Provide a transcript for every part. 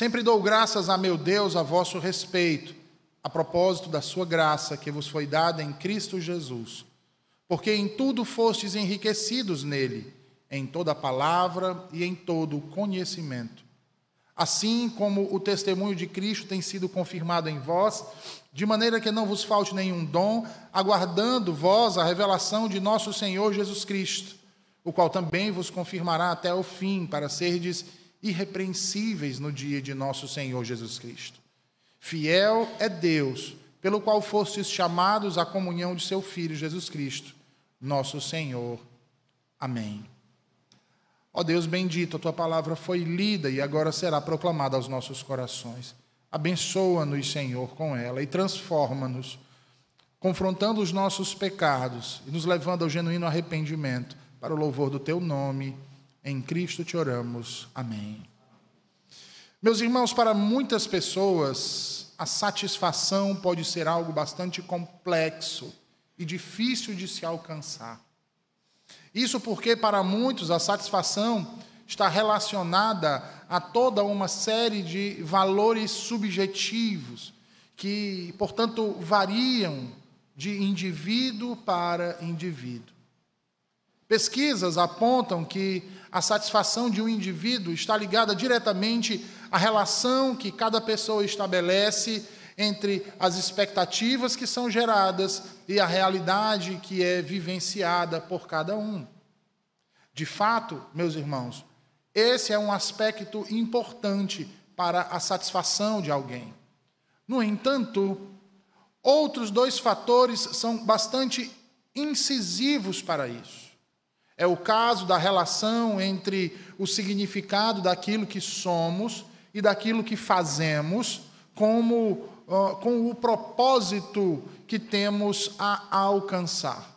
Sempre dou graças a meu Deus a vosso respeito, a propósito da sua graça que vos foi dada em Cristo Jesus, porque em tudo fostes enriquecidos nele, em toda palavra e em todo conhecimento. Assim como o testemunho de Cristo tem sido confirmado em vós, de maneira que não vos falte nenhum dom, aguardando vós a revelação de nosso Senhor Jesus Cristo, o qual também vos confirmará até o fim, para serdes irrepreensíveis no dia de nosso Senhor Jesus Cristo. Fiel é Deus, pelo qual fostes chamados à comunhão de seu Filho Jesus Cristo, nosso Senhor. Amém. Ó Deus bendito, a tua palavra foi lida e agora será proclamada aos nossos corações. Abençoa-nos, Senhor, com ela e transforma-nos, confrontando os nossos pecados e nos levando ao genuíno arrependimento, para o louvor do teu nome em Cristo te oramos. Amém. Meus irmãos, para muitas pessoas, a satisfação pode ser algo bastante complexo e difícil de se alcançar. Isso porque, para muitos, a satisfação está relacionada a toda uma série de valores subjetivos, que, portanto, variam de indivíduo para indivíduo. Pesquisas apontam que a satisfação de um indivíduo está ligada diretamente à relação que cada pessoa estabelece entre as expectativas que são geradas e a realidade que é vivenciada por cada um. De fato, meus irmãos, esse é um aspecto importante para a satisfação de alguém. No entanto, outros dois fatores são bastante incisivos para isso. É o caso da relação entre o significado daquilo que somos e daquilo que fazemos, como, uh, com o propósito que temos a alcançar.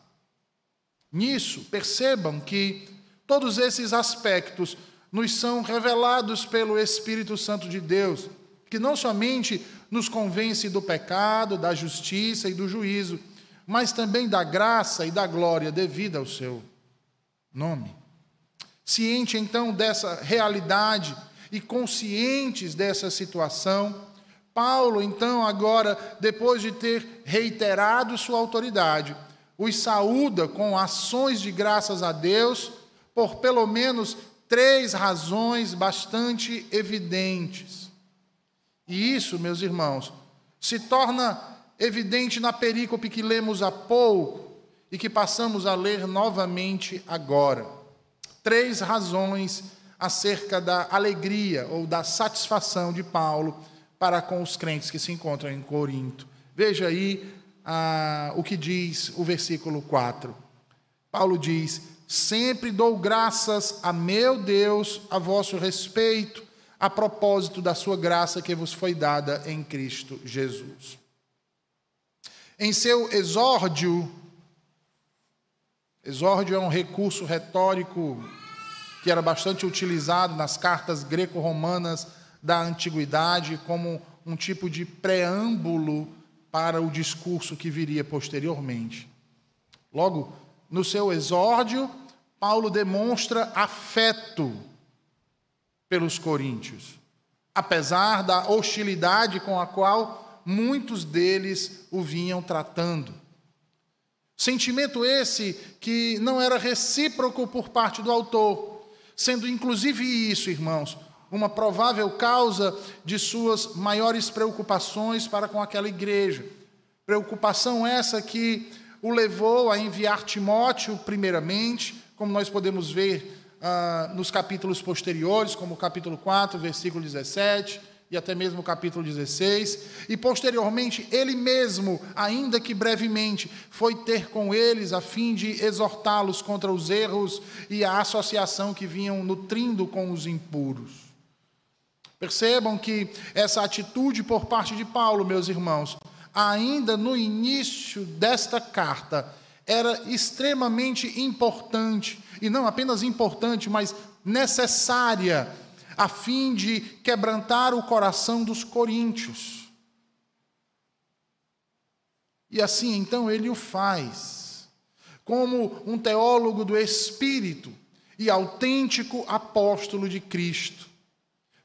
Nisso, percebam que todos esses aspectos nos são revelados pelo Espírito Santo de Deus, que não somente nos convence do pecado, da justiça e do juízo, mas também da graça e da glória devida ao seu nome. Ciente então dessa realidade e conscientes dessa situação, Paulo, então, agora, depois de ter reiterado sua autoridade, os saúda com ações de graças a Deus por pelo menos três razões bastante evidentes. E isso, meus irmãos, se torna evidente na perícope que lemos há pouco, e que passamos a ler novamente agora. Três razões acerca da alegria ou da satisfação de Paulo para com os crentes que se encontram em Corinto. Veja aí ah, o que diz o versículo 4. Paulo diz: Sempre dou graças a meu Deus a vosso respeito, a propósito da sua graça que vos foi dada em Cristo Jesus. Em seu exórdio Exórdio é um recurso retórico que era bastante utilizado nas cartas greco-romanas da antiguidade como um tipo de preâmbulo para o discurso que viria posteriormente. Logo, no seu exórdio, Paulo demonstra afeto pelos coríntios, apesar da hostilidade com a qual muitos deles o vinham tratando. Sentimento esse que não era recíproco por parte do autor, sendo inclusive isso, irmãos, uma provável causa de suas maiores preocupações para com aquela igreja. Preocupação essa que o levou a enviar Timóteo, primeiramente, como nós podemos ver ah, nos capítulos posteriores, como o capítulo 4, versículo 17 e até mesmo o capítulo 16, e posteriormente ele mesmo, ainda que brevemente, foi ter com eles a fim de exortá-los contra os erros e a associação que vinham nutrindo com os impuros. Percebam que essa atitude por parte de Paulo, meus irmãos, ainda no início desta carta, era extremamente importante, e não apenas importante, mas necessária a fim de quebrantar o coração dos coríntios. E assim então ele o faz, como um teólogo do Espírito e autêntico apóstolo de Cristo.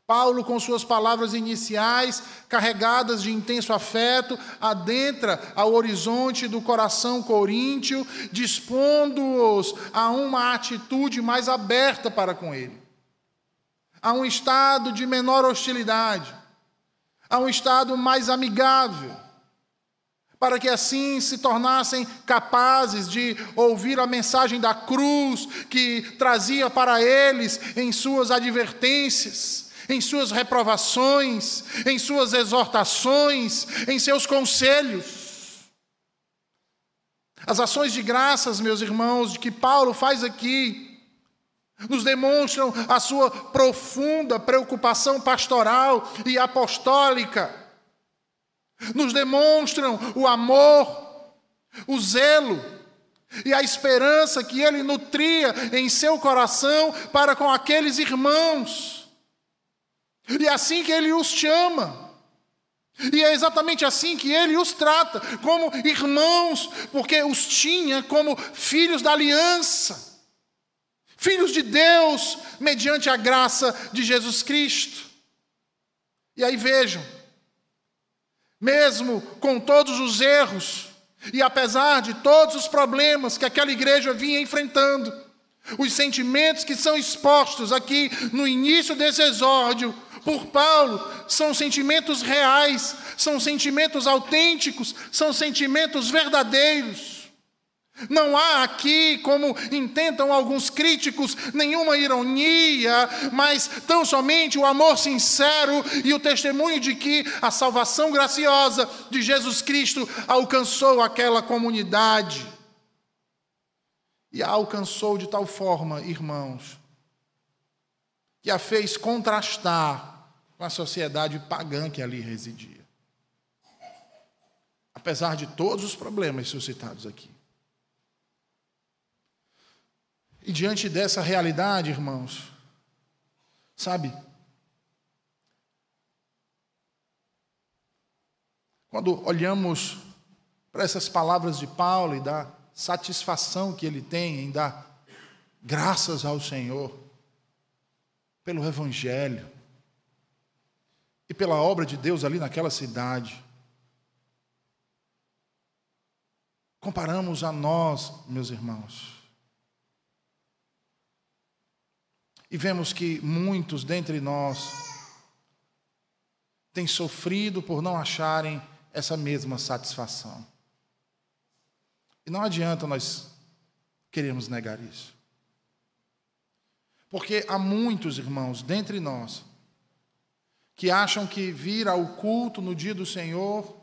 Paulo, com suas palavras iniciais, carregadas de intenso afeto, adentra ao horizonte do coração coríntio, dispondo-os a uma atitude mais aberta para com ele, a um estado de menor hostilidade, a um estado mais amigável para que assim se tornassem capazes de ouvir a mensagem da cruz que trazia para eles em suas advertências, em suas reprovações, em suas exortações, em seus conselhos. As ações de graças, meus irmãos, que Paulo faz aqui, nos demonstram a sua profunda preocupação pastoral e apostólica nos demonstram o amor, o zelo e a esperança que ele nutria em seu coração para com aqueles irmãos. E é assim que ele os chama. E é exatamente assim que ele os trata, como irmãos, porque os tinha como filhos da aliança, filhos de Deus, mediante a graça de Jesus Cristo. E aí vejam, mesmo com todos os erros, e apesar de todos os problemas que aquela igreja vinha enfrentando, os sentimentos que são expostos aqui no início desse exórdio por Paulo são sentimentos reais, são sentimentos autênticos, são sentimentos verdadeiros. Não há aqui, como intentam alguns críticos, nenhuma ironia, mas tão somente o amor sincero e o testemunho de que a salvação graciosa de Jesus Cristo alcançou aquela comunidade. E a alcançou de tal forma, irmãos, que a fez contrastar com a sociedade pagã que ali residia. Apesar de todos os problemas suscitados aqui. E diante dessa realidade, irmãos, sabe, quando olhamos para essas palavras de Paulo e da satisfação que ele tem em dar graças ao Senhor pelo Evangelho e pela obra de Deus ali naquela cidade, comparamos a nós, meus irmãos, E vemos que muitos dentre nós têm sofrido por não acharem essa mesma satisfação. E não adianta nós queremos negar isso. Porque há muitos irmãos dentre nós que acham que vir ao culto no dia do Senhor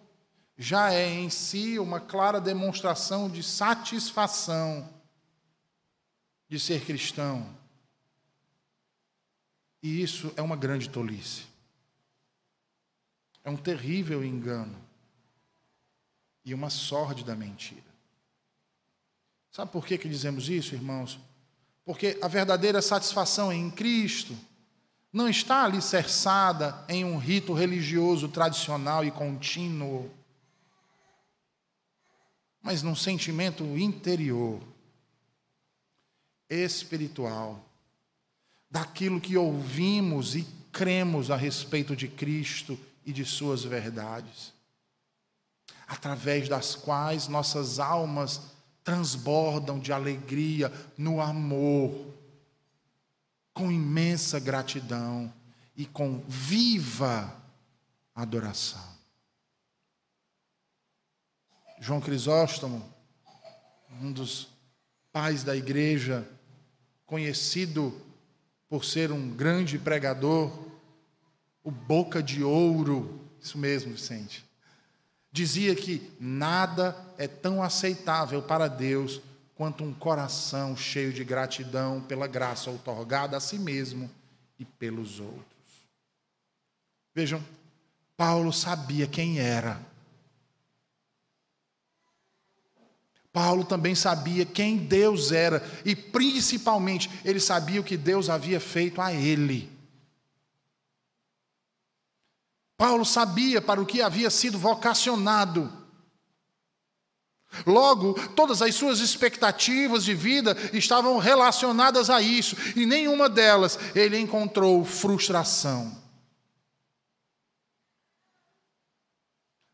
já é em si uma clara demonstração de satisfação de ser cristão. E isso é uma grande tolice. É um terrível engano. E uma sórdida mentira. Sabe por que, que dizemos isso, irmãos? Porque a verdadeira satisfação em Cristo não está alicerçada em um rito religioso tradicional e contínuo, mas num sentimento interior, espiritual, daquilo que ouvimos e cremos a respeito de Cristo e de Suas verdades, através das quais nossas almas transbordam de alegria no amor, com imensa gratidão e com viva adoração. João Crisóstomo, um dos pais da igreja, conhecido por ser um grande pregador, o boca de ouro, isso mesmo, Vicente, dizia que nada é tão aceitável para Deus quanto um coração cheio de gratidão pela graça outorgada a si mesmo e pelos outros. Vejam, Paulo sabia quem era Paulo também sabia quem Deus era e, principalmente, ele sabia o que Deus havia feito a ele. Paulo sabia para o que havia sido vocacionado. Logo, todas as suas expectativas de vida estavam relacionadas a isso, e nenhuma delas ele encontrou frustração.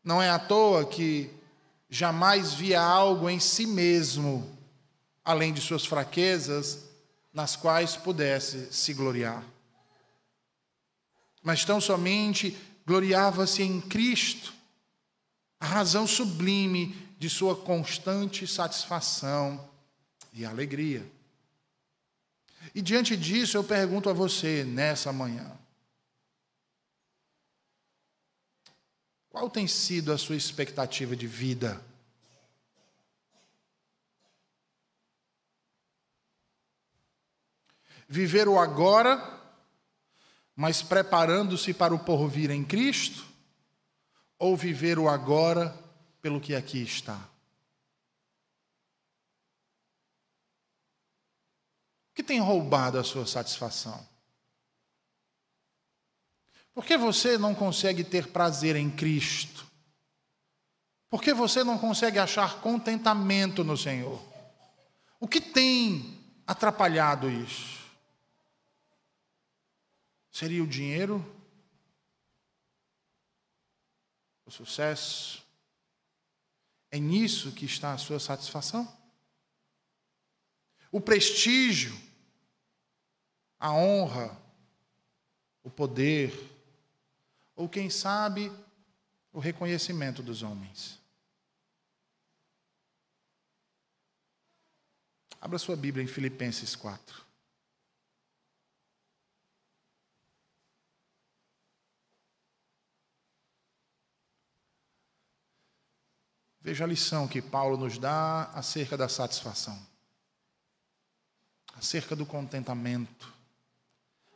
Não é à toa que jamais via algo em si mesmo, além de suas fraquezas, nas quais pudesse se gloriar. Mas tão somente gloriava-se em Cristo, a razão sublime de sua constante satisfação e alegria. E diante disso, eu pergunto a você nessa manhã: qual tem sido a sua expectativa de vida? Viver o agora, mas preparando-se para o porvir em Cristo? Ou viver o agora pelo que aqui está? O que tem roubado a sua satisfação? Por que você não consegue ter prazer em Cristo? Por que você não consegue achar contentamento no Senhor? O que tem atrapalhado isso? Seria o dinheiro? O sucesso? É nisso que está a sua satisfação? O prestígio, a honra, o poder, ou quem sabe, o reconhecimento dos homens. Abra sua Bíblia em Filipenses 4. Veja a lição que Paulo nos dá acerca da satisfação, acerca do contentamento,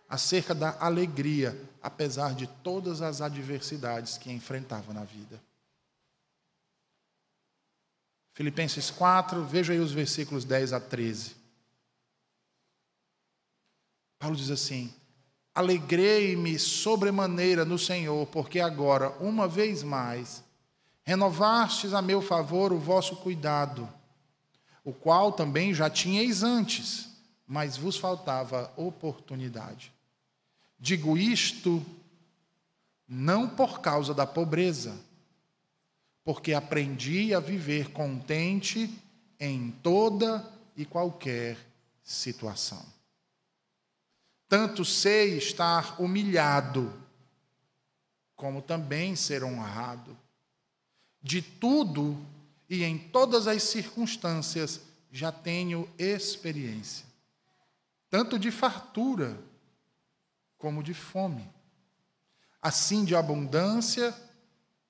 acerca da alegria, apesar de todas as adversidades que enfrentava na vida. Filipenses 4, veja aí os versículos 10 a 13. Paulo diz assim: Alegrei-me sobremaneira no Senhor, porque agora, uma vez mais, renovastes a meu favor o vosso cuidado, o qual também já tinhais antes, mas vos faltava oportunidade. Digo isto não por causa da pobreza, porque aprendi a viver contente em toda e qualquer situação. Tanto sei estar humilhado, como também ser honrado de tudo e em todas as circunstâncias já tenho experiência, tanto de fartura como de fome, assim de abundância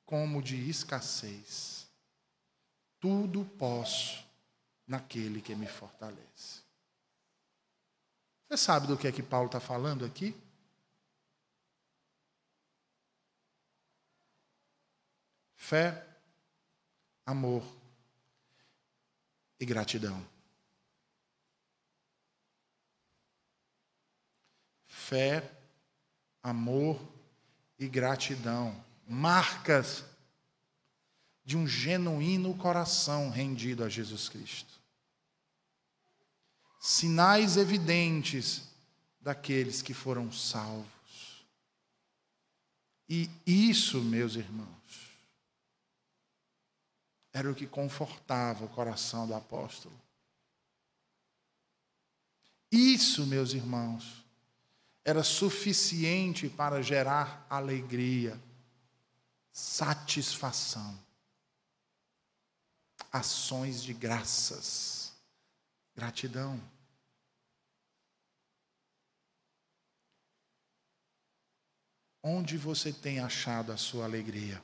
como de escassez. Tudo posso naquele que me fortalece. Você sabe do que é que Paulo está falando aqui? Fé amor e gratidão. Fé, amor e gratidão, marcas de um genuíno coração rendido a Jesus Cristo. Sinais evidentes daqueles que foram salvos. E isso, meus irmãos, era o que confortava o coração do apóstolo. Isso, meus irmãos, era suficiente para gerar alegria, satisfação, ações de graças, gratidão. Onde você tem achado a sua alegria?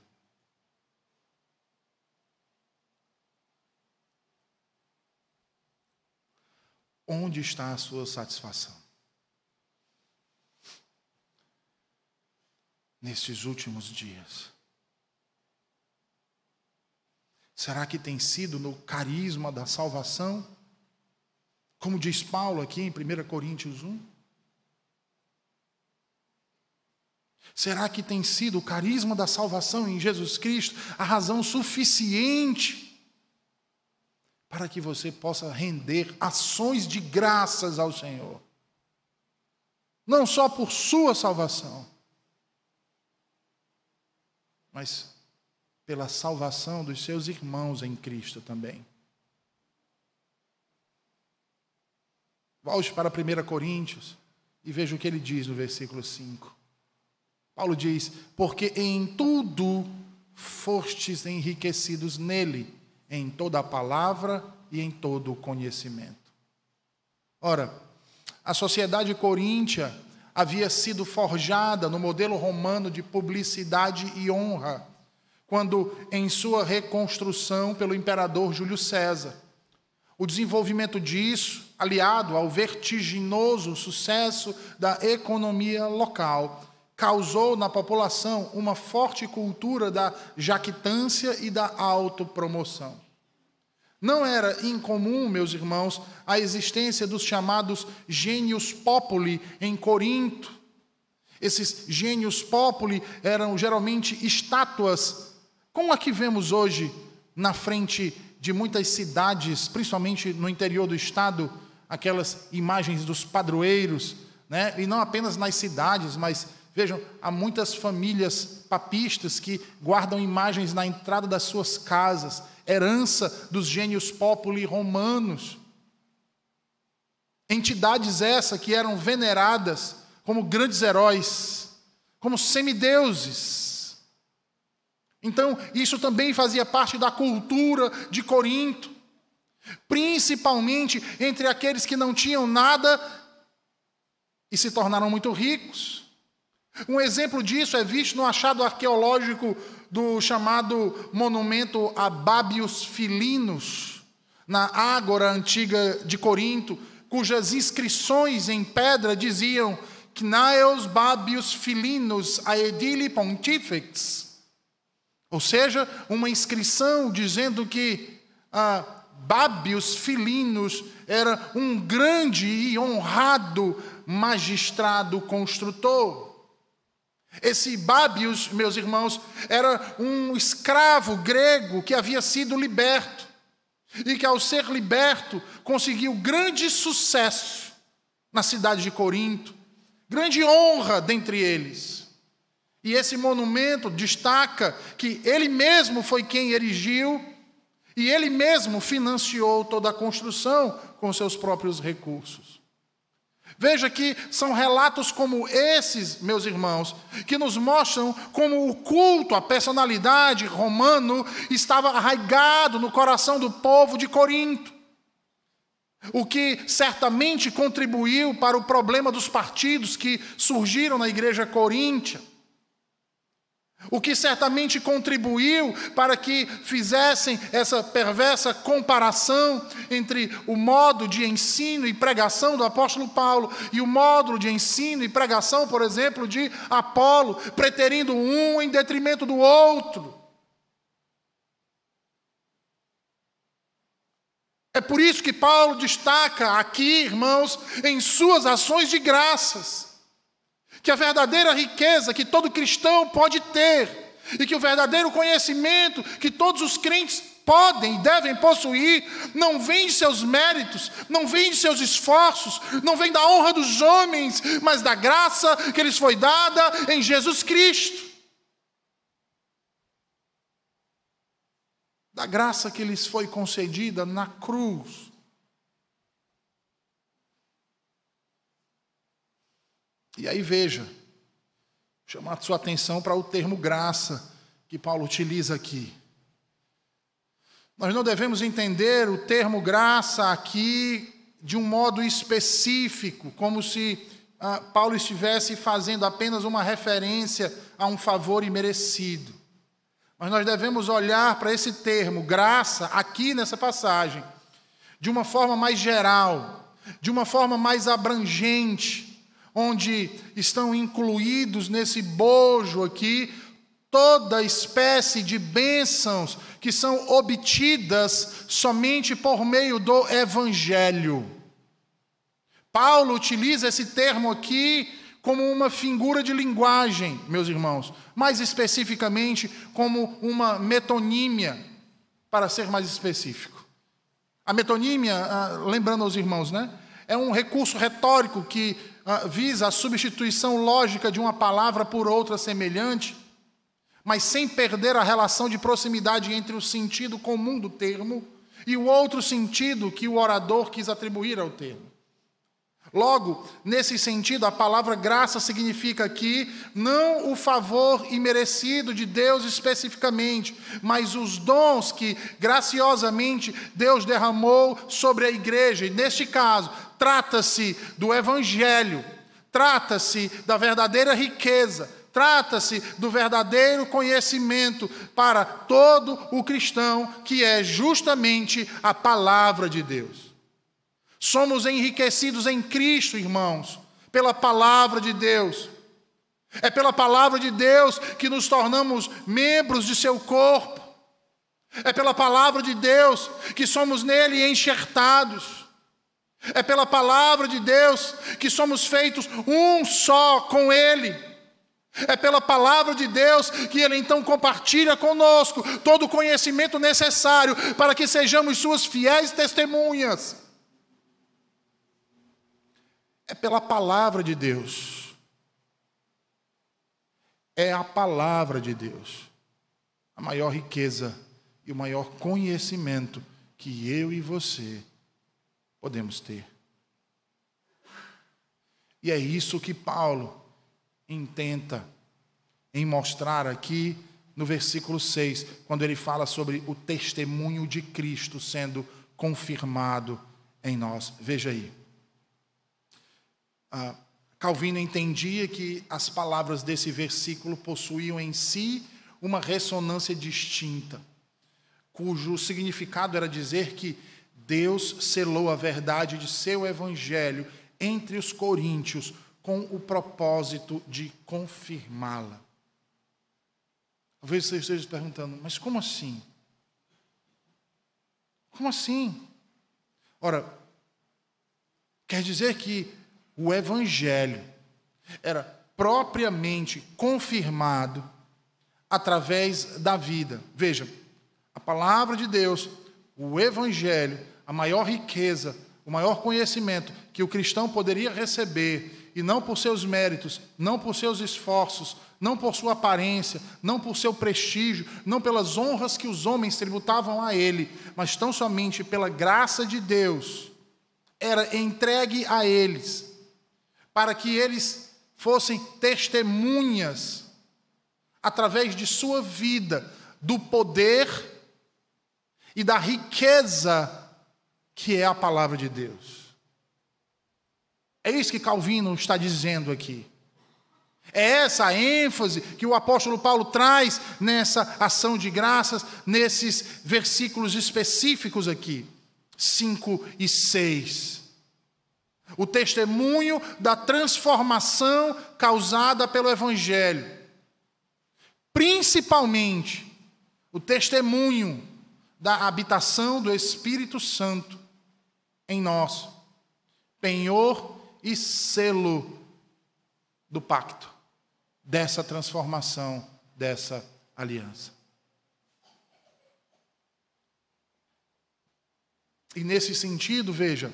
Onde está a sua satisfação? Nestes últimos dias. Será que tem sido no carisma da salvação? Como diz Paulo aqui em 1 Coríntios 1? Será que tem sido o carisma da salvação em Jesus Cristo a razão suficiente para que você possa render ações de graças ao Senhor. Não só por sua salvação, mas pela salvação dos seus irmãos em Cristo também. Volte para 1 Coríntios e veja o que ele diz no versículo 5. Paulo diz: Porque em tudo fostes enriquecidos nele, em toda a palavra e em todo o conhecimento. Ora, a sociedade coríntia havia sido forjada no modelo romano de publicidade e honra, quando em sua reconstrução pelo imperador Júlio César. O desenvolvimento disso, aliado ao vertiginoso sucesso da economia local, causou na população uma forte cultura da jactância e da autopromoção. Não era incomum, meus irmãos, a existência dos chamados gênios populi em Corinto. Esses gênios populi eram geralmente estátuas, como a que vemos hoje na frente de muitas cidades, principalmente no interior do estado, aquelas imagens dos padroeiros, né? e não apenas nas cidades, mas Vejam, há muitas famílias papistas que guardam imagens na entrada das suas casas, herança dos gênios populi romanos. Entidades essas que eram veneradas como grandes heróis, como semideuses. Então, isso também fazia parte da cultura de Corinto, principalmente entre aqueles que não tinham nada e se tornaram muito ricos. Um exemplo disso é visto no achado arqueológico do chamado monumento a Bábios Filinos, na Ágora antiga de Corinto, cujas inscrições em pedra diziam Knaeos Babius Filinos Aedili Pontifex, ou seja, uma inscrição dizendo que ah, Babius Filinos era um grande e honrado magistrado construtor. Esse Bábios, meus irmãos, era um escravo grego que havia sido liberto e que, ao ser liberto, conseguiu grande sucesso na cidade de Corinto, grande honra dentre eles. E esse monumento destaca que ele mesmo foi quem erigiu e ele mesmo financiou toda a construção com seus próprios recursos. Veja que são relatos como esses, meus irmãos, que nos mostram como o culto à personalidade romano estava arraigado no coração do povo de Corinto. O que certamente contribuiu para o problema dos partidos que surgiram na igreja coríntia. O que certamente contribuiu para que fizessem essa perversa comparação entre o modo de ensino e pregação do apóstolo Paulo e o módulo de ensino e pregação, por exemplo, de Apolo, preterindo um em detrimento do outro. É por isso que Paulo destaca aqui, irmãos, em suas ações de graças que a verdadeira riqueza que todo cristão pode ter e que o verdadeiro conhecimento que todos os crentes podem e devem possuir não vem de seus méritos, não vem de seus esforços, não vem da honra dos homens, mas da graça que lhes foi dada em Jesus Cristo. Da graça que lhes foi concedida na cruz. E aí veja, chamar sua atenção para o termo graça que Paulo utiliza aqui. Nós não devemos entender o termo graça aqui de um modo específico, como se ah, Paulo estivesse fazendo apenas uma referência a um favor imerecido. Mas nós devemos olhar para esse termo, graça, aqui nessa passagem, de uma forma mais geral, de uma forma mais abrangente, onde estão incluídos nesse bojo aqui toda espécie de bênçãos que são obtidas somente por meio do Evangelho. Paulo utiliza esse termo aqui como uma figura de linguagem, meus irmãos, mais especificamente como uma metonímia, para ser mais específico. A metonímia, ah, lembrando aos irmãos, né? É um recurso retórico que visa a substituição lógica de uma palavra por outra semelhante, mas sem perder a relação de proximidade entre o sentido comum do termo e o outro sentido que o orador quis atribuir ao termo. Logo, nesse sentido, a palavra graça significa aqui não o favor imerecido de Deus especificamente, mas os dons que graciosamente Deus derramou sobre a igreja. E neste caso, trata-se do evangelho, trata-se da verdadeira riqueza, trata-se do verdadeiro conhecimento para todo o cristão, que é justamente a palavra de Deus. Somos enriquecidos em Cristo, irmãos, pela palavra de Deus. É pela palavra de Deus que nos tornamos membros de seu corpo. É pela palavra de Deus que somos nele enxertados. É pela palavra de Deus que somos feitos um só com Ele. É pela palavra de Deus que Ele então compartilha conosco todo o conhecimento necessário para que sejamos Suas fiéis testemunhas é pela palavra de Deus. É a palavra de Deus. A maior riqueza e o maior conhecimento que eu e você podemos ter. E é isso que Paulo intenta em mostrar aqui no versículo 6, quando ele fala sobre o testemunho de Cristo sendo confirmado em nós. Veja aí. Ah, Calvino entendia que as palavras desse versículo possuíam em si uma ressonância distinta, cujo significado era dizer que Deus selou a verdade de seu evangelho entre os coríntios com o propósito de confirmá-la. Talvez você esteja perguntando, mas como assim? Como assim? Ora, quer dizer que o Evangelho era propriamente confirmado através da vida. Veja, a palavra de Deus, o Evangelho, a maior riqueza, o maior conhecimento que o cristão poderia receber, e não por seus méritos, não por seus esforços, não por sua aparência, não por seu prestígio, não pelas honras que os homens tributavam a ele, mas tão somente pela graça de Deus, era entregue a eles para que eles fossem testemunhas, através de sua vida, do poder e da riqueza que é a palavra de Deus. É isso que Calvino está dizendo aqui. É essa a ênfase que o apóstolo Paulo traz nessa ação de graças, nesses versículos específicos aqui, 5 e 6 o testemunho da transformação causada pelo Evangelho. Principalmente, o testemunho da habitação do Espírito Santo em nós, penhor e selo do pacto, dessa transformação, dessa aliança. E nesse sentido, veja,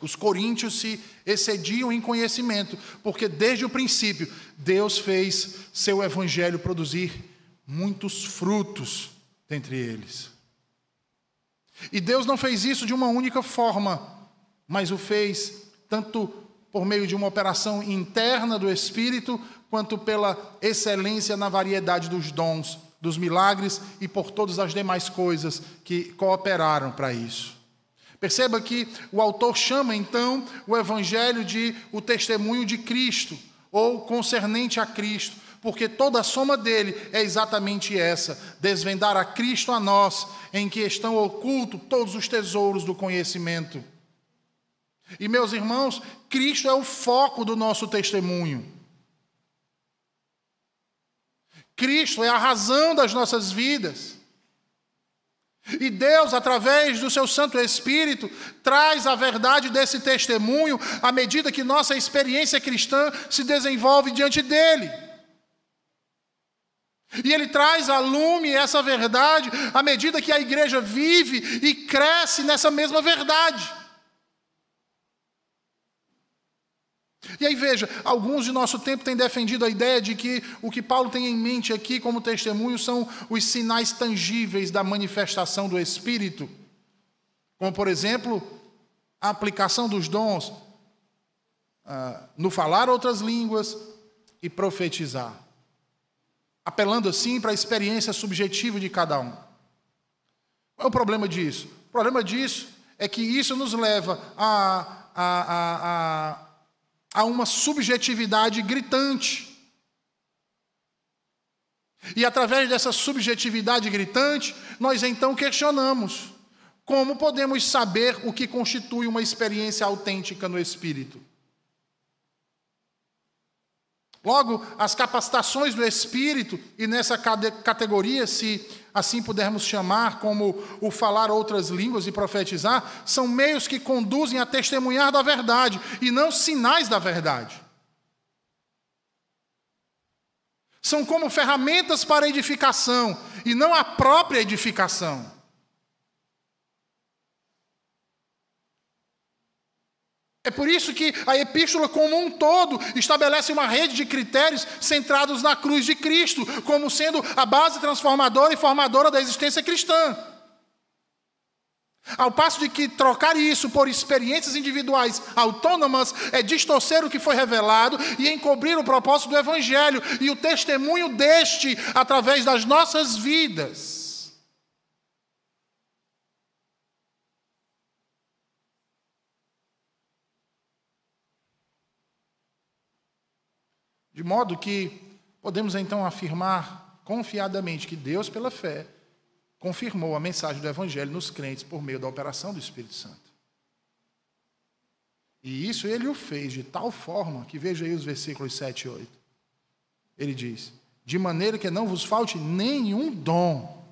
os coríntios se excediam em conhecimento, porque desde o princípio Deus fez seu evangelho produzir muitos frutos dentre eles. E Deus não fez isso de uma única forma, mas o fez tanto por meio de uma operação interna do Espírito, quanto pela excelência na variedade dos dons, dos milagres e por todas as demais coisas que cooperaram para isso. Perceba que o autor chama então o evangelho de o testemunho de Cristo, ou concernente a Cristo, porque toda a soma dele é exatamente essa: desvendar a Cristo a nós, em que estão ocultos todos os tesouros do conhecimento. E meus irmãos, Cristo é o foco do nosso testemunho. Cristo é a razão das nossas vidas. E Deus, através do seu Santo Espírito, traz a verdade desse testemunho à medida que nossa experiência cristã se desenvolve diante dele. E ele traz a lume essa verdade à medida que a igreja vive e cresce nessa mesma verdade. E aí veja, alguns de nosso tempo têm defendido a ideia de que o que Paulo tem em mente aqui como testemunho são os sinais tangíveis da manifestação do Espírito, como por exemplo, a aplicação dos dons ah, no falar outras línguas e profetizar, apelando assim para a experiência subjetiva de cada um. Qual é o problema disso? O problema disso é que isso nos leva a, a, a, a a uma subjetividade gritante. E através dessa subjetividade gritante, nós então questionamos como podemos saber o que constitui uma experiência autêntica no espírito. Logo, as capacitações do espírito, e nessa categoria, se assim pudermos chamar, como o falar outras línguas e profetizar, são meios que conduzem a testemunhar da verdade e não sinais da verdade. São como ferramentas para edificação e não a própria edificação. É por isso que a epístola, como um todo, estabelece uma rede de critérios centrados na cruz de Cristo, como sendo a base transformadora e formadora da existência cristã. Ao passo de que trocar isso por experiências individuais autônomas é distorcer o que foi revelado e encobrir o propósito do Evangelho e o testemunho deste através das nossas vidas. De modo que podemos então afirmar confiadamente que Deus, pela fé, confirmou a mensagem do Evangelho nos crentes por meio da operação do Espírito Santo. E isso ele o fez de tal forma que veja aí os versículos 7 e 8. Ele diz: De maneira que não vos falte nenhum dom.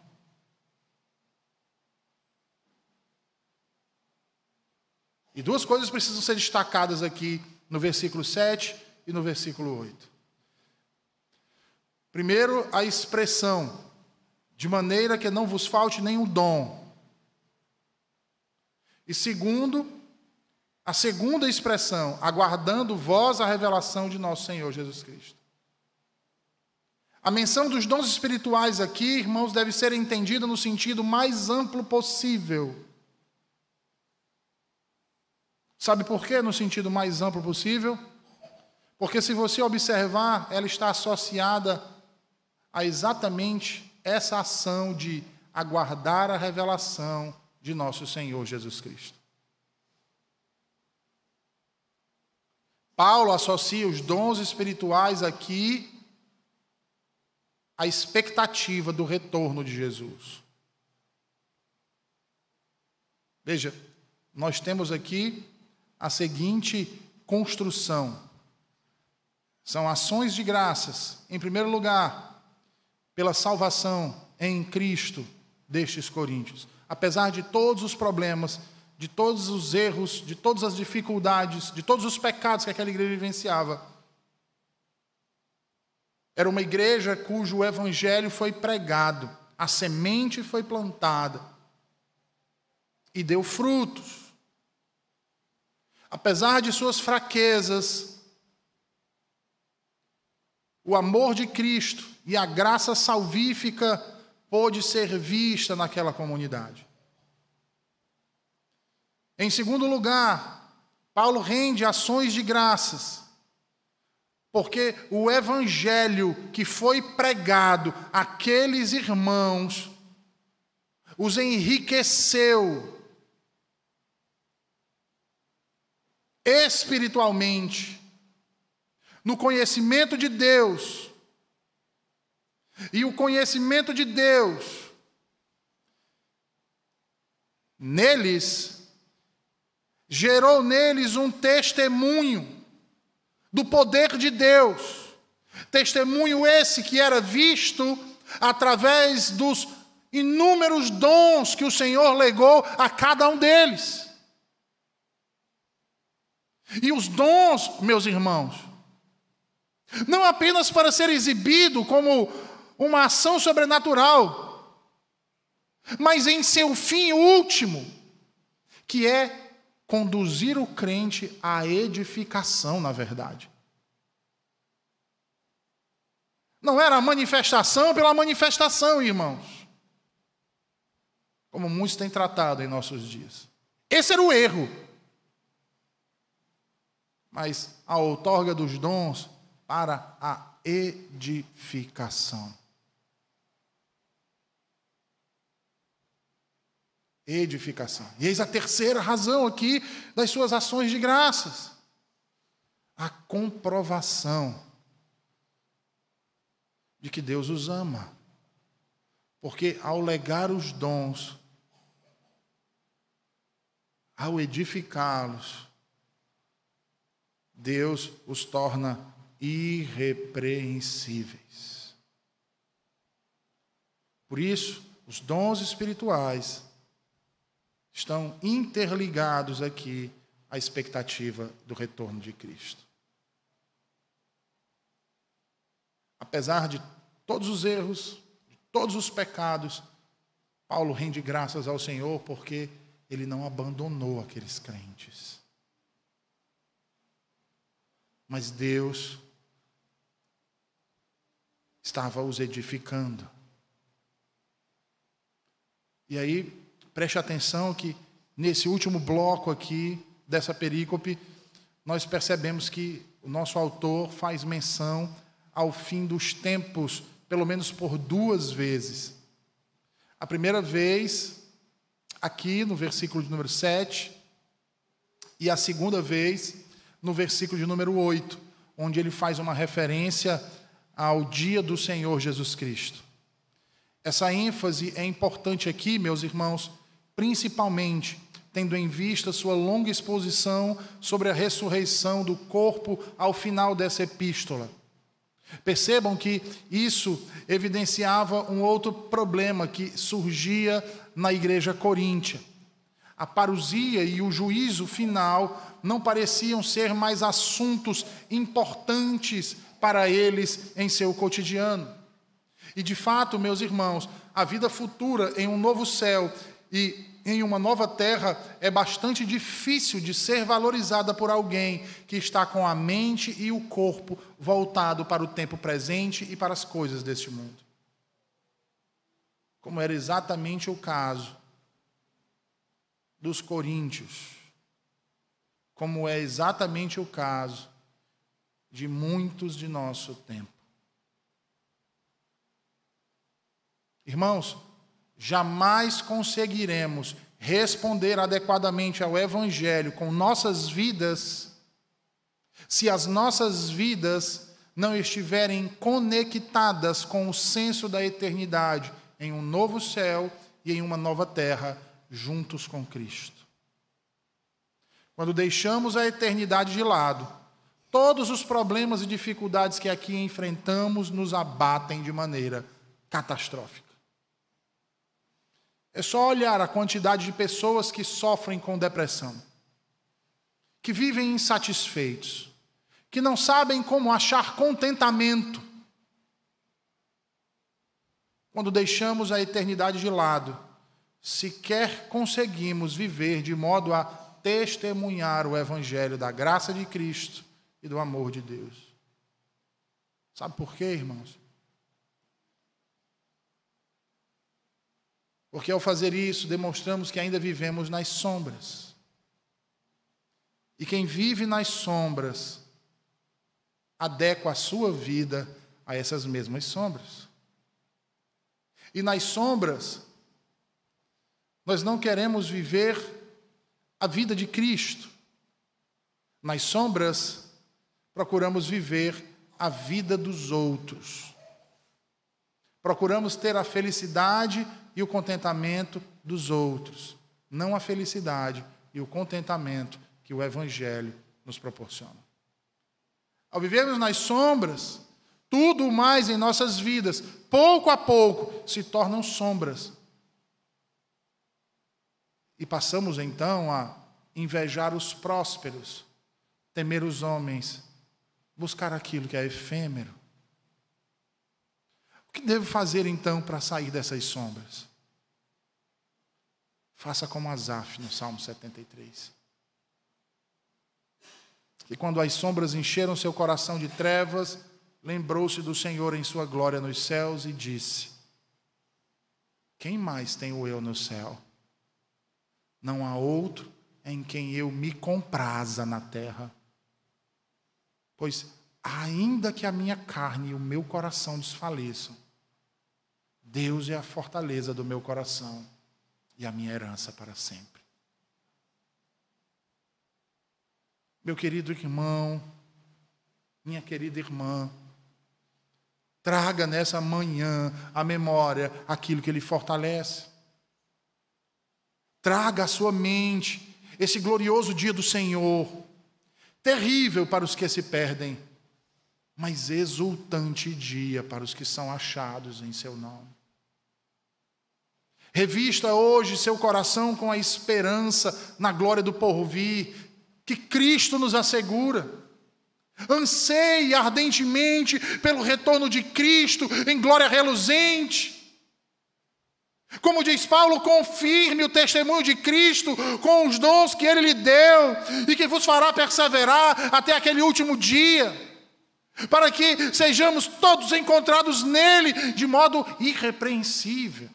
E duas coisas precisam ser destacadas aqui no versículo 7 e no versículo 8. Primeiro, a expressão, de maneira que não vos falte nenhum dom. E segundo, a segunda expressão, aguardando vós a revelação de nosso Senhor Jesus Cristo. A menção dos dons espirituais aqui, irmãos, deve ser entendida no sentido mais amplo possível. Sabe por quê? No sentido mais amplo possível? Porque se você observar, ela está associada a exatamente essa ação de aguardar a revelação de nosso Senhor Jesus Cristo. Paulo associa os dons espirituais aqui à expectativa do retorno de Jesus. Veja, nós temos aqui a seguinte construção: são ações de graças, em primeiro lugar, pela salvação em Cristo destes coríntios. Apesar de todos os problemas, de todos os erros, de todas as dificuldades, de todos os pecados que aquela igreja vivenciava, era uma igreja cujo evangelho foi pregado, a semente foi plantada e deu frutos. Apesar de suas fraquezas, o amor de Cristo e a graça salvífica pôde ser vista naquela comunidade. Em segundo lugar, Paulo rende ações de graças, porque o evangelho que foi pregado àqueles irmãos os enriqueceu espiritualmente, no conhecimento de Deus e o conhecimento de Deus, neles, gerou neles um testemunho do poder de Deus. Testemunho esse que era visto através dos inúmeros dons que o Senhor legou a cada um deles. E os dons, meus irmãos, não apenas para ser exibido como uma ação sobrenatural, mas em seu fim último, que é conduzir o crente à edificação, na verdade. Não era manifestação pela manifestação, irmãos. Como muitos têm tratado em nossos dias. Esse era o erro. Mas a outorga dos dons para a edificação. Edificação. E eis a terceira razão aqui das suas ações de graças: a comprovação de que Deus os ama. Porque ao legar os dons, ao edificá-los, Deus os torna irrepreensíveis. Por isso, os dons espirituais estão interligados aqui à expectativa do retorno de Cristo. Apesar de todos os erros, de todos os pecados, Paulo rende graças ao Senhor porque ele não abandonou aqueles crentes. Mas Deus estava os edificando. E aí, preste atenção que nesse último bloco aqui dessa perícope, nós percebemos que o nosso autor faz menção ao fim dos tempos, pelo menos por duas vezes. A primeira vez, aqui no versículo de número 7, e a segunda vez, no versículo de número 8, onde ele faz uma referência ao dia do Senhor Jesus Cristo. Essa ênfase é importante aqui, meus irmãos, principalmente tendo em vista sua longa exposição sobre a ressurreição do corpo ao final dessa epístola. Percebam que isso evidenciava um outro problema que surgia na igreja coríntia. A parousia e o juízo final não pareciam ser mais assuntos importantes para eles em seu cotidiano. E de fato, meus irmãos, a vida futura em um novo céu e em uma nova terra é bastante difícil de ser valorizada por alguém que está com a mente e o corpo voltado para o tempo presente e para as coisas deste mundo. Como era exatamente o caso dos coríntios, como é exatamente o caso de muitos de nosso tempo. Irmãos, jamais conseguiremos responder adequadamente ao Evangelho com nossas vidas se as nossas vidas não estiverem conectadas com o senso da eternidade em um novo céu e em uma nova terra, juntos com Cristo. Quando deixamos a eternidade de lado, Todos os problemas e dificuldades que aqui enfrentamos nos abatem de maneira catastrófica. É só olhar a quantidade de pessoas que sofrem com depressão, que vivem insatisfeitos, que não sabem como achar contentamento. Quando deixamos a eternidade de lado, sequer conseguimos viver de modo a testemunhar o Evangelho da graça de Cristo e do amor de Deus. Sabe por quê, irmãos? Porque ao fazer isso, demonstramos que ainda vivemos nas sombras. E quem vive nas sombras adequa a sua vida a essas mesmas sombras. E nas sombras, nós não queremos viver a vida de Cristo. Nas sombras, procuramos viver a vida dos outros. Procuramos ter a felicidade e o contentamento dos outros, não a felicidade e o contentamento que o Evangelho nos proporciona. Ao vivermos nas sombras, tudo mais em nossas vidas, pouco a pouco, se tornam sombras. E passamos então a invejar os prósperos, temer os homens buscar aquilo que é efêmero. O que devo fazer então para sair dessas sombras? Faça como Asaf no Salmo 73. que quando as sombras encheram seu coração de trevas, lembrou-se do Senhor em sua glória nos céus e disse: Quem mais tenho eu no céu? Não há outro em quem eu me compraza na terra. Pois, ainda que a minha carne e o meu coração desfaleçam, Deus é a fortaleza do meu coração e a minha herança para sempre. Meu querido irmão, minha querida irmã, traga nessa manhã a memória aquilo que ele fortalece. Traga à sua mente esse glorioso dia do Senhor, terrível para os que se perdem, mas exultante dia para os que são achados em seu nome. Revista hoje seu coração com a esperança na glória do porvir, que Cristo nos assegura. Anseie ardentemente pelo retorno de Cristo em glória reluzente. Como diz Paulo, confirme o testemunho de Cristo com os dons que ele lhe deu e que vos fará perseverar até aquele último dia, para que sejamos todos encontrados nele de modo irrepreensível.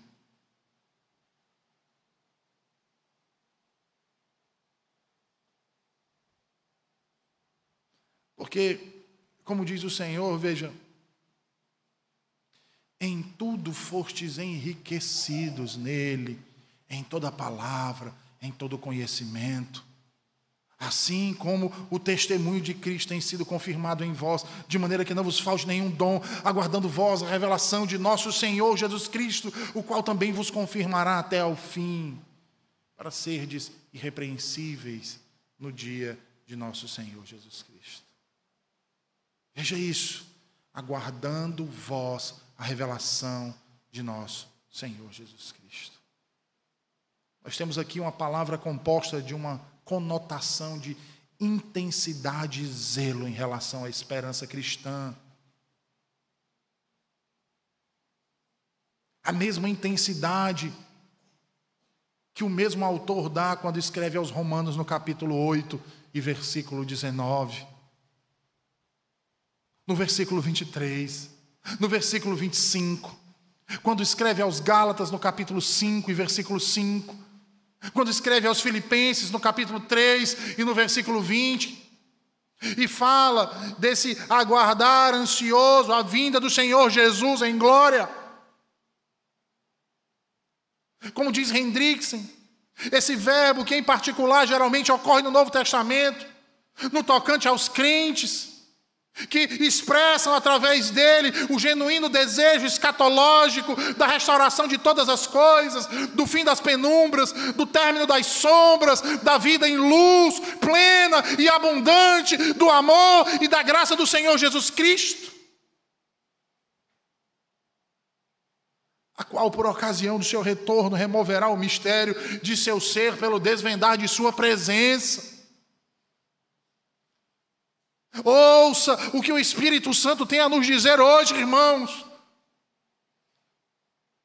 Porque, como diz o Senhor, veja, em tudo fostes enriquecidos nele, em toda palavra, em todo conhecimento. Assim como o testemunho de Cristo tem sido confirmado em vós, de maneira que não vos falte nenhum dom, aguardando vós a revelação de nosso Senhor Jesus Cristo, o qual também vos confirmará até ao fim, para serdes irrepreensíveis no dia de nosso Senhor Jesus Cristo. Veja isso, aguardando vós a revelação de nosso Senhor Jesus Cristo. Nós temos aqui uma palavra composta de uma conotação de intensidade e zelo em relação à esperança cristã. A mesma intensidade que o mesmo autor dá quando escreve aos Romanos no capítulo 8 e versículo 19 no versículo 23, no versículo 25, quando escreve aos Gálatas no capítulo 5 e versículo 5, quando escreve aos Filipenses no capítulo 3 e no versículo 20, e fala desse aguardar ansioso a vinda do Senhor Jesus em glória. Como diz Hendrickson, esse verbo que em particular geralmente ocorre no Novo Testamento, no tocante aos crentes, que expressam através dele o genuíno desejo escatológico da restauração de todas as coisas, do fim das penumbras, do término das sombras, da vida em luz plena e abundante, do amor e da graça do Senhor Jesus Cristo. A qual, por ocasião do seu retorno, removerá o mistério de seu ser pelo desvendar de sua presença Ouça o que o Espírito Santo tem a nos dizer hoje, irmãos.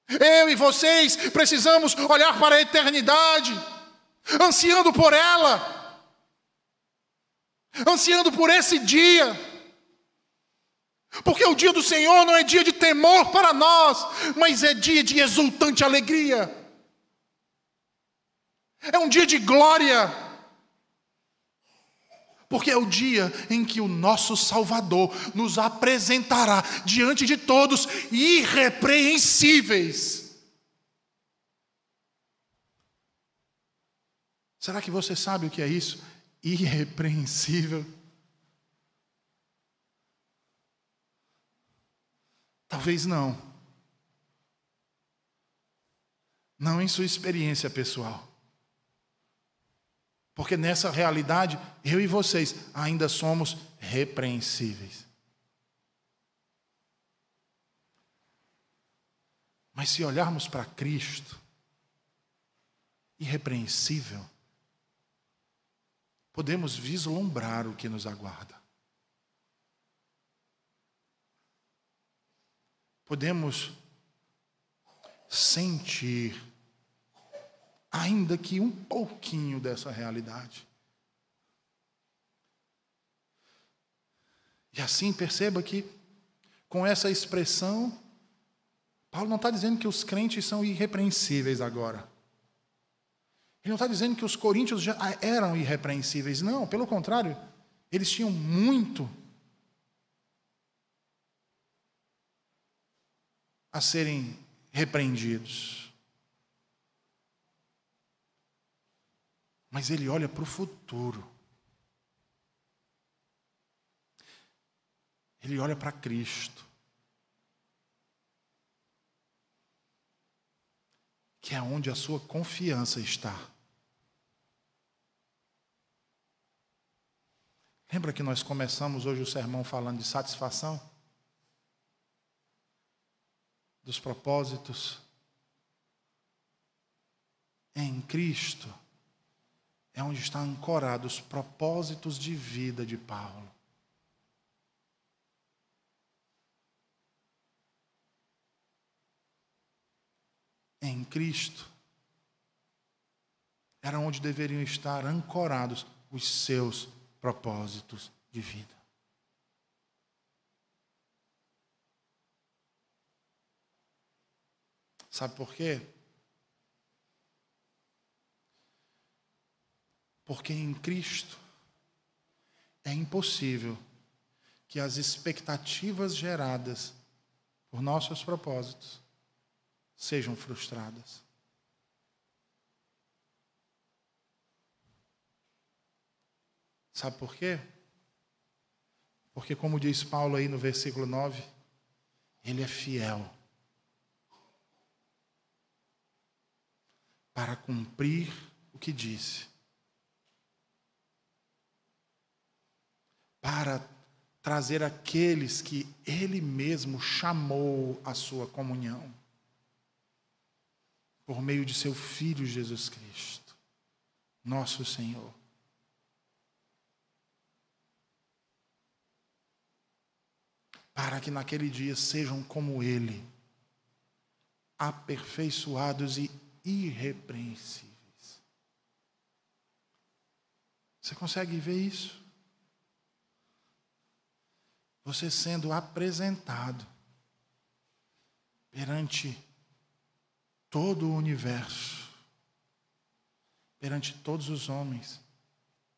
Eu e vocês precisamos olhar para a eternidade, ansiando por ela, ansiando por esse dia. Porque o dia do Senhor não é dia de temor para nós, mas é dia de exultante alegria. É um dia de glória. Porque é o dia em que o nosso Salvador nos apresentará diante de todos irrepreensíveis. Será que você sabe o que é isso? Irrepreensível. Talvez não. Não em sua experiência pessoal. Porque nessa realidade, eu e vocês ainda somos repreensíveis. Mas se olharmos para Cristo, irrepreensível, podemos vislumbrar o que nos aguarda. Podemos sentir ainda que um pouquinho dessa realidade. E assim perceba que, com essa expressão, Paulo não está dizendo que os crentes são irrepreensíveis agora. Ele não está dizendo que os coríntios já eram irrepreensíveis. Não, pelo contrário, eles tinham muito a serem repreendidos. Mas ele olha para o futuro. Ele olha para Cristo. Que é onde a sua confiança está. Lembra que nós começamos hoje o sermão falando de satisfação? Dos propósitos em Cristo é onde estão ancorados os propósitos de vida de Paulo. Em Cristo era onde deveriam estar ancorados os seus propósitos de vida. Sabe por quê? Porque em Cristo é impossível que as expectativas geradas por nossos propósitos sejam frustradas. Sabe por quê? Porque, como diz Paulo aí no versículo 9, ele é fiel para cumprir o que disse, para trazer aqueles que ele mesmo chamou à sua comunhão, por meio de seu Filho Jesus Cristo, nosso Senhor. para que naquele dia sejam como Ele, aperfeiçoados e irrepreensíveis. Você consegue ver isso? Você sendo apresentado perante todo o universo, perante todos os homens,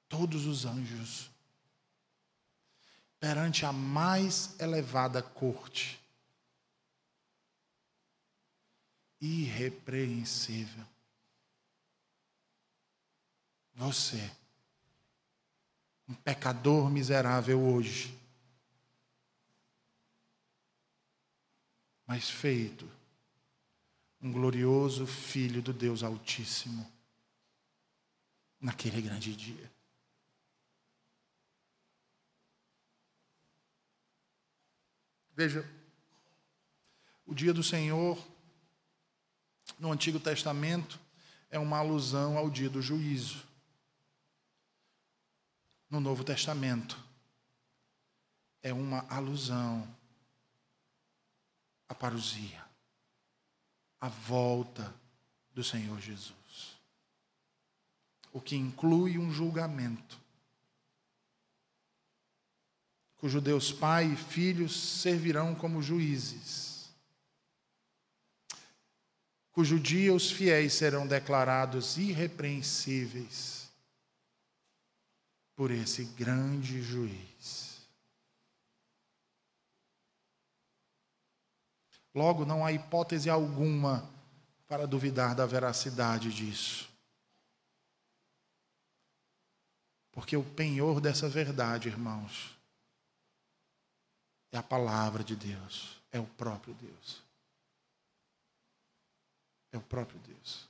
todos os anjos perante a mais elevada corte. Irrepreensível. Você, um pecador miserável hoje, mas feito um glorioso Filho do Deus Altíssimo naquele grande dia. Veja, o dia do Senhor, no Antigo Testamento, é uma alusão ao dia do juízo. No Novo Testamento, é uma alusão à parousia, à volta do Senhor Jesus. O que inclui um julgamento cujo Deus Pai e Filhos servirão como juízes, cujo dia os fiéis serão declarados irrepreensíveis por esse grande juiz. Logo, não há hipótese alguma para duvidar da veracidade disso. Porque o penhor dessa verdade, irmãos, é a palavra de Deus, é o próprio Deus. É o próprio Deus.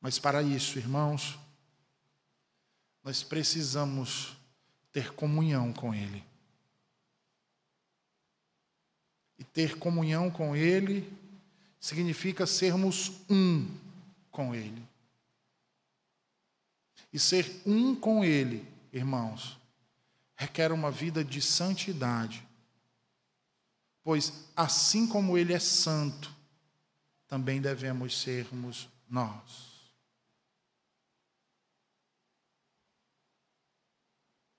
Mas para isso, irmãos, nós precisamos ter comunhão com Ele. E ter comunhão com Ele significa sermos um com Ele. E ser um com Ele irmãos, requer uma vida de santidade. Pois assim como Ele é santo, também devemos sermos nós.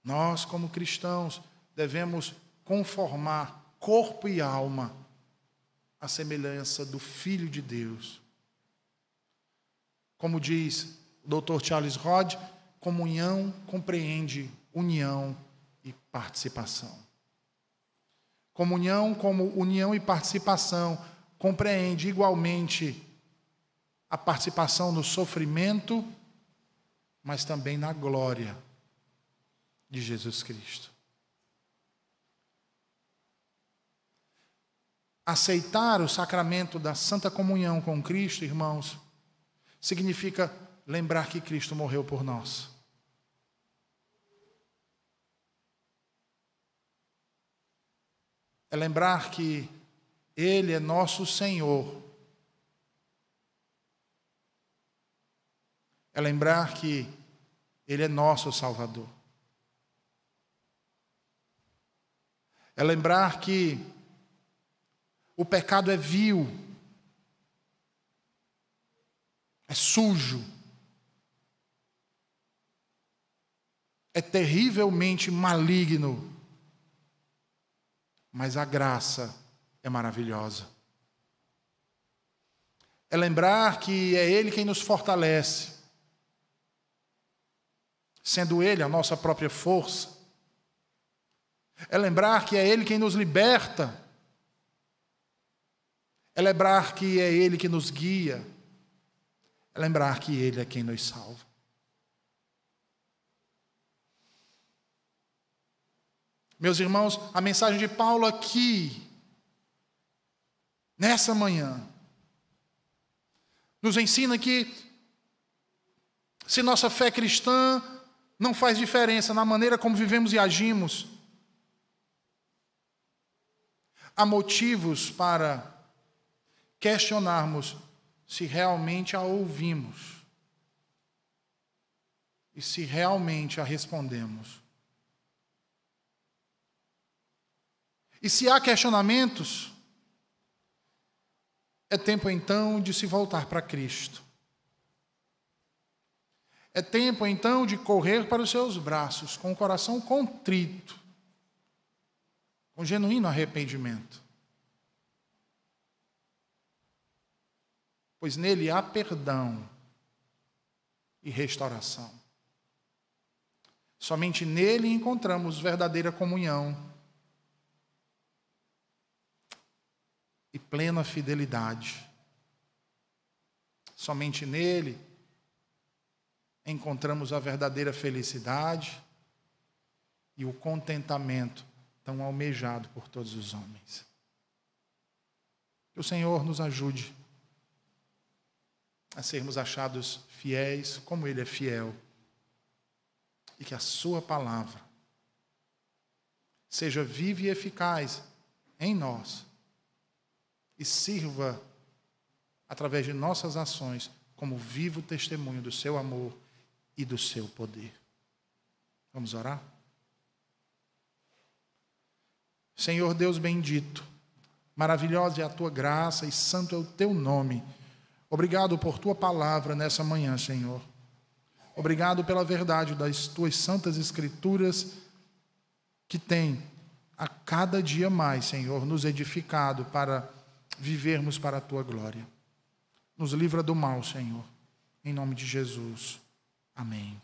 Nós, como cristãos, devemos conformar corpo e alma à semelhança do Filho de Deus. Como diz o Dr. Charles Rod, comunhão compreende união e participação. Comunhão, como união e participação, compreende igualmente a participação no sofrimento, mas também na glória de Jesus Cristo. Aceitar o sacramento da Santa Comunhão com Cristo, irmãos, significa lembrar que Cristo morreu por nós. É lembrar que Ele é nosso Senhor. É lembrar que Ele é nosso Salvador. É lembrar que o pecado é vil, é sujo, é terrivelmente maligno mas a graça é maravilhosa. É lembrar que é Ele quem nos fortalece, sendo Ele a nossa própria força. É lembrar que é Ele quem nos liberta. É lembrar que é Ele que nos guia. É lembrar que Ele é quem nos salva. Meus irmãos, a mensagem de Paulo aqui, nessa manhã, nos ensina que se nossa fé cristã não faz diferença na maneira como vivemos e agimos, há motivos para questionarmos se realmente a ouvimos e se realmente a respondemos. E se há questionamentos, é tempo então de se voltar para Cristo. É tempo então de correr para os seus braços com o coração contrito, com genuíno arrependimento. Pois nele há perdão e restauração. Somente nele encontramos verdadeira comunhão e plena fidelidade. Somente nele encontramos a verdadeira felicidade e o contentamento tão almejado por todos os homens. Que o Senhor nos ajude a sermos achados fiéis como Ele é fiel e que a Sua palavra seja viva e eficaz em nós e sirva, através de nossas ações, como vivo testemunho do seu amor e do seu poder. Vamos orar? Senhor Deus bendito, maravilhosa é a tua graça e santo é o teu nome. Obrigado por tua palavra nessa manhã, Senhor. Obrigado pela verdade das tuas santas escrituras que tem a cada dia mais, Senhor, nos edificado para vivermos para a tua glória. Nos livra do mal, Senhor. Em nome de Jesus. Amém.